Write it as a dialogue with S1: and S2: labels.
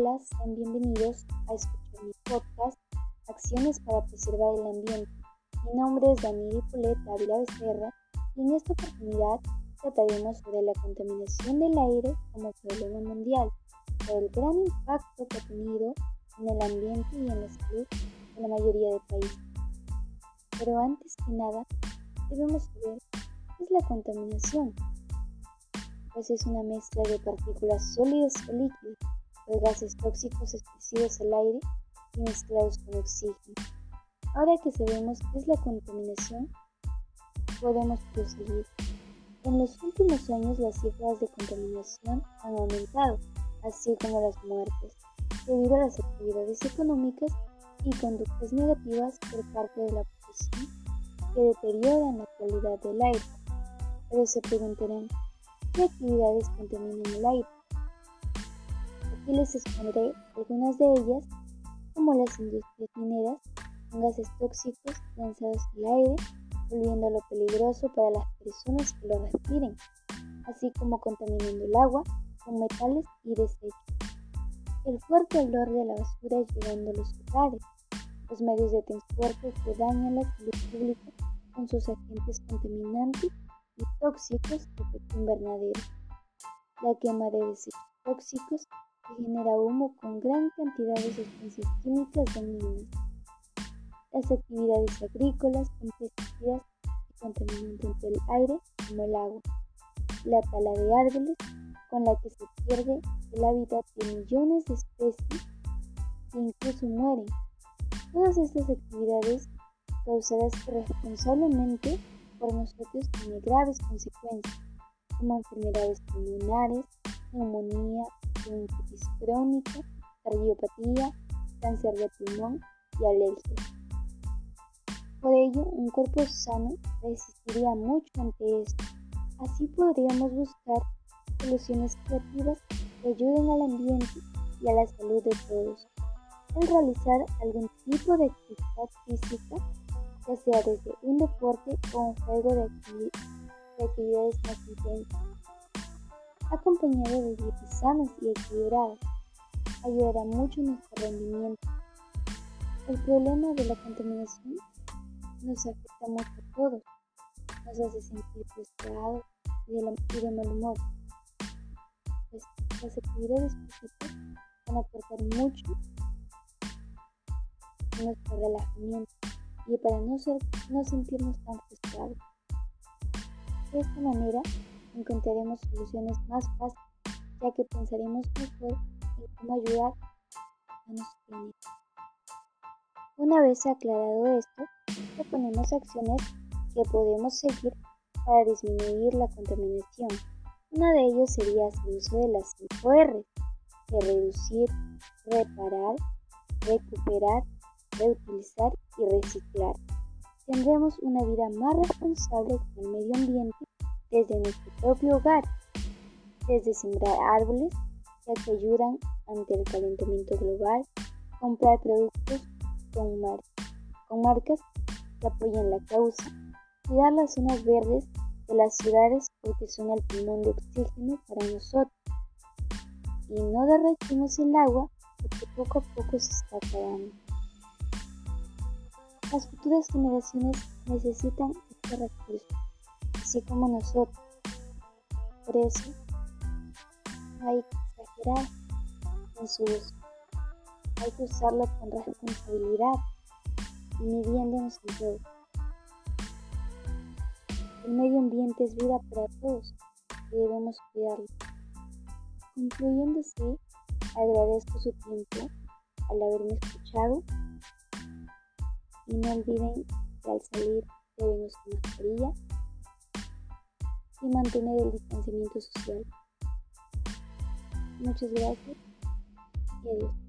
S1: Hola, sean bienvenidos a escuchar mi podcast Acciones para preservar el ambiente. Mi nombre es Daniel Polet Ávila Becerra y en esta oportunidad trataremos sobre la contaminación del aire como problema mundial, por el gran impacto que ha tenido en el ambiente y en la salud de la mayoría de países. Pero antes que nada, debemos saber qué es la contaminación pues es una mezcla de partículas sólidas o líquidas, de gases tóxicos expresivos al aire y mezclados con oxígeno. Ahora que sabemos qué es la contaminación, podemos proseguir. En los últimos años las cifras de contaminación han aumentado, así como las muertes, debido a las actividades económicas y conductas negativas por parte de la población que deterioran la calidad del aire. Pero se preguntarán, ¿Qué actividades contaminan el aire? Aquí les expondré algunas de ellas, como las industrias mineras, con gases tóxicos lanzados al aire, volviéndolo peligroso para las personas que lo respiren, así como contaminando el agua con metales y desechos. El fuerte olor de la basura llegando a los hogares, los medios de transporte que dañan la salud pública con sus agentes contaminantes y tóxicos de efecto invernadero. La quema de desechos tóxicos que genera humo con gran cantidad de sustancias químicas dañinas. Las actividades agrícolas con pesticidas y contaminantes del aire como el agua. La tala de árboles con la que se pierde el hábitat de millones de especies que incluso mueren. Todas estas actividades causadas responsablemente por nosotros tiene graves consecuencias, como enfermedades pulmonares, neumonía, crónica, cardiopatía, cáncer de pulmón y alergias. Por ello, un cuerpo sano resistiría mucho ante esto. Así podríamos buscar soluciones creativas que ayuden al ambiente y a la salud de todos. Al realizar algún tipo de actividad física ya sea desde un deporte o un juego de, actividades más intensas. Acompañado de dietas sanas y equilibradas, ayudará mucho en nuestro rendimiento. El problema de la contaminación nos afecta mucho a todos, nos hace sentir frustrados y de, mal humor, pues las actividades físicas van a aportar mucho en nuestro relajamiento y para no, no sentirnos tan frustrados. De esta manera encontraremos soluciones más fáciles, ya que pensaremos mejor en cómo ayudar a nuestro planeta. Una vez aclarado esto, proponemos acciones que podemos seguir para disminuir la contaminación. Una de ellos sería hacer uso de las 5 R, de reducir, reparar, recuperar, reutilizar y reciclar. Tendremos una vida más responsable con el medio ambiente desde nuestro propio hogar, desde sembrar árboles que ayudan ante el calentamiento global, comprar productos con, con marcas que apoyan la causa, cuidar las zonas verdes de las ciudades porque son el pulmón de oxígeno para nosotros. Y no derretimos el agua porque poco a poco se está acabando. Las futuras generaciones necesitan este recurso, así como nosotros. Por eso, hay que exagerar en su uso. Hay que usarlo con responsabilidad y midiéndonos en. El medio ambiente es vida para todos y debemos cuidarlo. Concluyéndose, agradezco su tiempo al haberme escuchado y no olviden que al salir deben usar mascarilla y mantener el distanciamiento social. Muchas gracias y adiós.